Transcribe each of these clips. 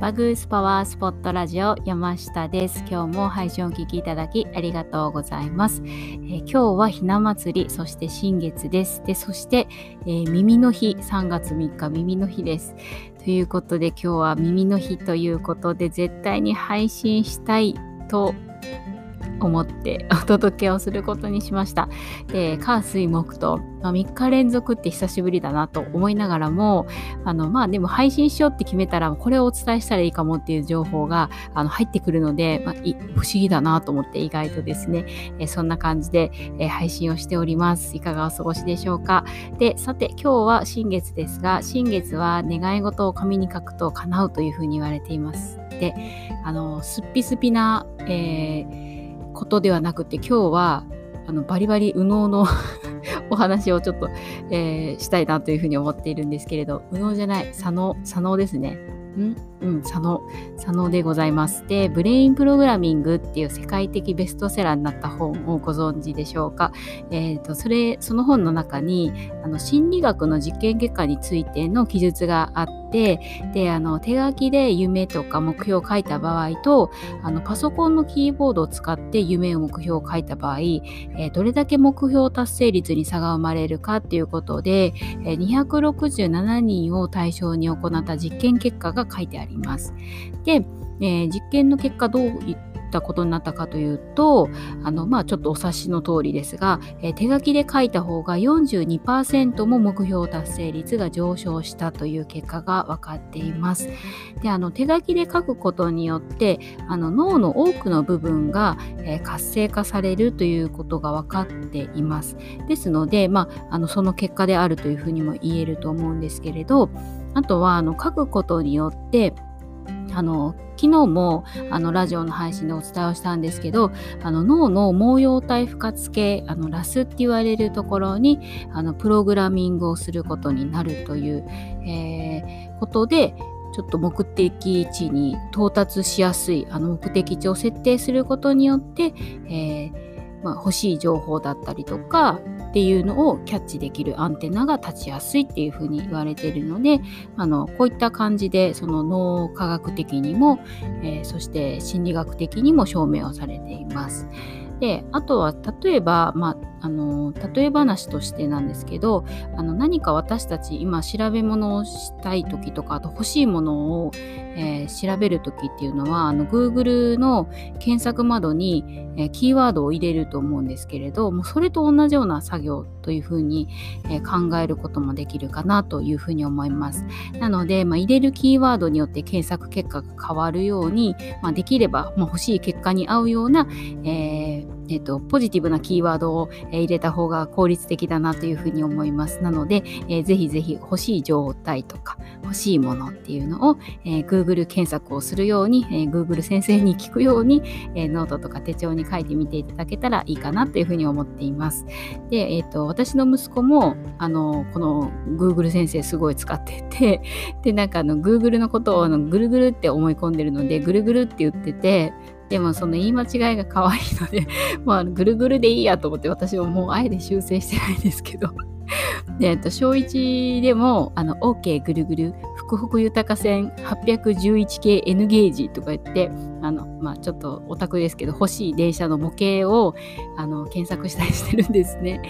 バグースパワースポットラジオ山下です。今日も配信をお聞きいただきありがとうございます。えー、今日はひな祭り、そして新月です。で、そして、えー、耳の日、3月3日耳の日です。ということで今日は耳の日ということで絶対に配信したいと思って お届けをすることにしました。で、火水木と、まあ、3日連続って久しぶりだなと思いながらも、あの、まあでも配信しようって決めたら、これをお伝えしたらいいかもっていう情報があの入ってくるので、まあ、不思議だなと思って意外とですね、えそんな感じで、え配信をしております。いかがお過ごしでしょうか。で、さて今日は新月ですが、新月は願い事を紙に書くと叶うというふうに言われています。で、あの、すっぴすぴな、えーことではなくて今日はあのバリバリ右脳の お話をちょっと、えー、したいなというふうに思っているんですけれど右脳じゃない左脳左脳ですねん？うん、佐野、佐野でございます。で、ブレインプログラミングっていう世界的ベストセラーになった本をご存知でしょうか？えっ、ー、と、それ、その本の中に、あの、心理学の実験結果についての記述があって、で、あの、手書きで夢とか目標を書いた場合と、あの、パソコンのキーボードを使って夢を目標を書いた場合、えー、どれだけ目標達成率に差が生まれるかっていうことで、えー、267人を対象に行った実験結果が書いてあります。で、えー、実験の結果どういったことになったかというとあの、まあ、ちょっとお察しの通りですが、えー、手書きで書いた方が42%も目標達成率が上昇したという結果が分かっています。であの手書きで書くことによってあの脳の多くの部分が、えー、活性化されるということが分かっています。ですので、まあ、あのその結果であるというふうにも言えると思うんですけれどあとはあの書くことによってあの昨日もあのラジオの配信でお伝えをしたんですけどあの脳の毛様体不活系あのラスって言われるところにあのプログラミングをすることになるという、えー、ことでちょっと目的地に到達しやすいあの目的地を設定することによって、えーまあ、欲しい情報だったりとかっていうのをキャッチできるアンテナが立ちやすいっていうふうに言われているのであのこういった感じでその脳科学的にも、えー、そして心理学的にも証明をされています。であとは例えば、まあ、あの例え話としてなんですけどあの何か私たち今調べ物をしたい時とかあと欲しいものを、えー、調べる時っていうのはあの Google の検索窓に、えー、キーワードを入れると思うんですけれどもうそれと同じような作業というふうに、えー、考えることもできるかなというふうに思います。なので、まあ、入れるキーワードによって検索結果が変わるように、まあ、できれば、まあ、欲しい結果に合うような、えーえっと、ポジティブなキーワードを、え入れた方が効率的だなというふうに思います。なので、えー、ぜひぜひ欲しい状態とか欲しいものっていうのを、えー、Google 検索をするように、えー、Google 先生に聞くように、えー、ノートとか手帳に書いてみていただけたらいいかなというふうに思っています。で、えっ、ー、と、私の息子も、あの、この Google 先生すごい使ってて、で、なんかあの、Google のことをあのぐるぐるって思い込んでるので、ぐるぐるって言ってて、でもその言い間違いが可愛いので、まあ、ぐるぐるでいいやと思って私はもうあえて修正してないんですけど。で、えっと、小1でも、あの、OK ぐるぐる、福北豊線811系 N ゲージとか言って、あの、まあ、ちょっとオタクですけど、欲しい電車の模型を、あの、検索したりしてるんですね。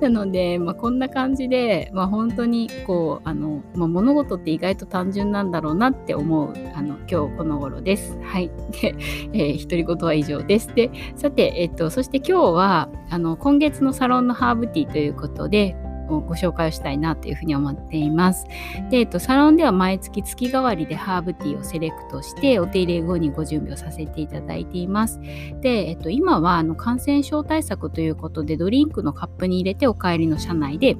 なので、まあ、こんな感じで、まあ、本当に、こう、あの、まあ、物事って意外と単純なんだろうなって思う、あの、今日この頃です。はい。で、えー、独り言は以上です。で、さて、えっと、そして今日は、あの、今月のサロンのハーブティーということで、をご紹介をしたいなというふうに思っています。で、えっと、サロンでは毎月月替わりでハーブティーをセレクトしてお手入れ後にご準備をさせていただいています。で、えっと、今はあの感染症対策ということでドリンクのカップに入れてお帰りの車内で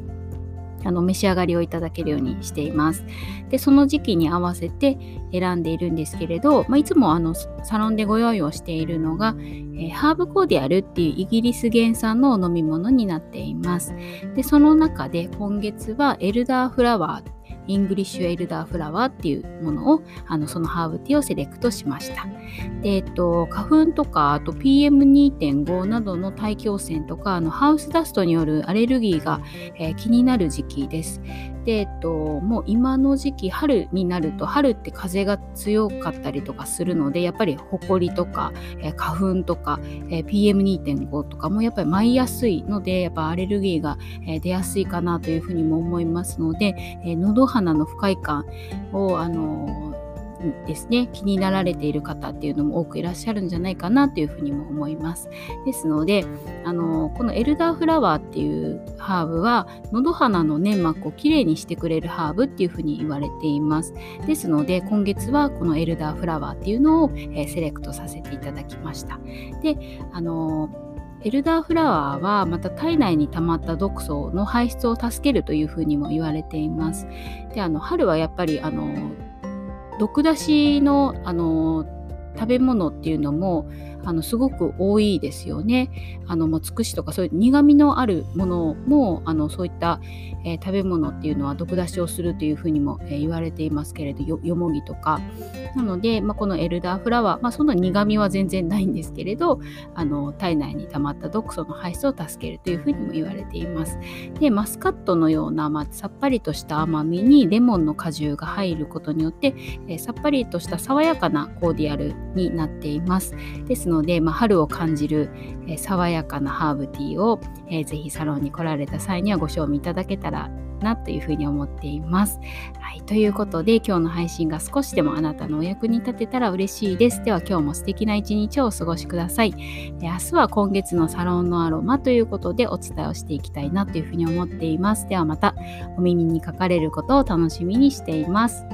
あの召し上がりをいただけるようにしています。で、その時期に合わせて選んでいるんですけれど、まあ、いつもあのサロンでご用意をしているのが、えー、ハーブコーディアルっていうイギリス原産の飲み物になっています。で、その中で今月はエルダーフラワーイングリッシュエルダーフラワーっていうものをあのそのハーブティーをセレクトしました。で、えっと、花粉とかあと PM2.5 などの大気汚染とかあのハウスダストによるアレルギーが、えー、気になる時期です。で、えっと、もう今の時期春になると春って風が強かったりとかするのでやっぱりほこりとか、えー、花粉とか、えー、PM2.5 とかもやっぱり舞いやすいのでやっぱアレルギーが、えー、出やすいかなというふうにも思いますので、えー、喉鼻の不快感をあのですね。気になられている方っていうのも多くいらっしゃるんじゃないかなというふうにも思います。ですのであのこのエルダーフラワーっていうハーブは喉鼻の粘膜をきれいにしてくれるハーブっていうふうに言われています。ですので今月はこのエルダーフラワーっていうのを、え、セレクトさせていただきました。であのエルダーフラワーはまた体内に溜まった毒素の排出を助けるというふうにも言われています。であの春はやっぱりあの毒出しのあの食べ物っていうのもあのすごく多いですよね。あのもうつくしとかそういう苦みのあるものもあのそういった、えー、食べ物っていうのは毒出しをするというふうにも、えー、言われていますけれどよもぎとかなので、まあ、このエルダーフラワー、まあ、そんな苦みは全然ないんですけれどあの体内に溜まった毒素の排出を助けるというふうにも言われています。でマスカットのような、まあ、さっぱりとした甘みにレモンの果汁が入ることによって、えー、さっぱりとした爽やかなコーディアルになっています。ですので、まあ、春を感じる、えー、爽やかなハーブティーを、えー、ぜひサロンに来られた際にはご賞味いただけたらなというふうに思っています。はい、ということで今日の配信が少しでもあなたのお役に立てたら嬉しいです。では今日も素敵な一日をお過ごしください。明日は今月のサロンのアロマということでお伝えをしていきたいなというふうに思っています。ではまたお耳にかかれることを楽しみにしています。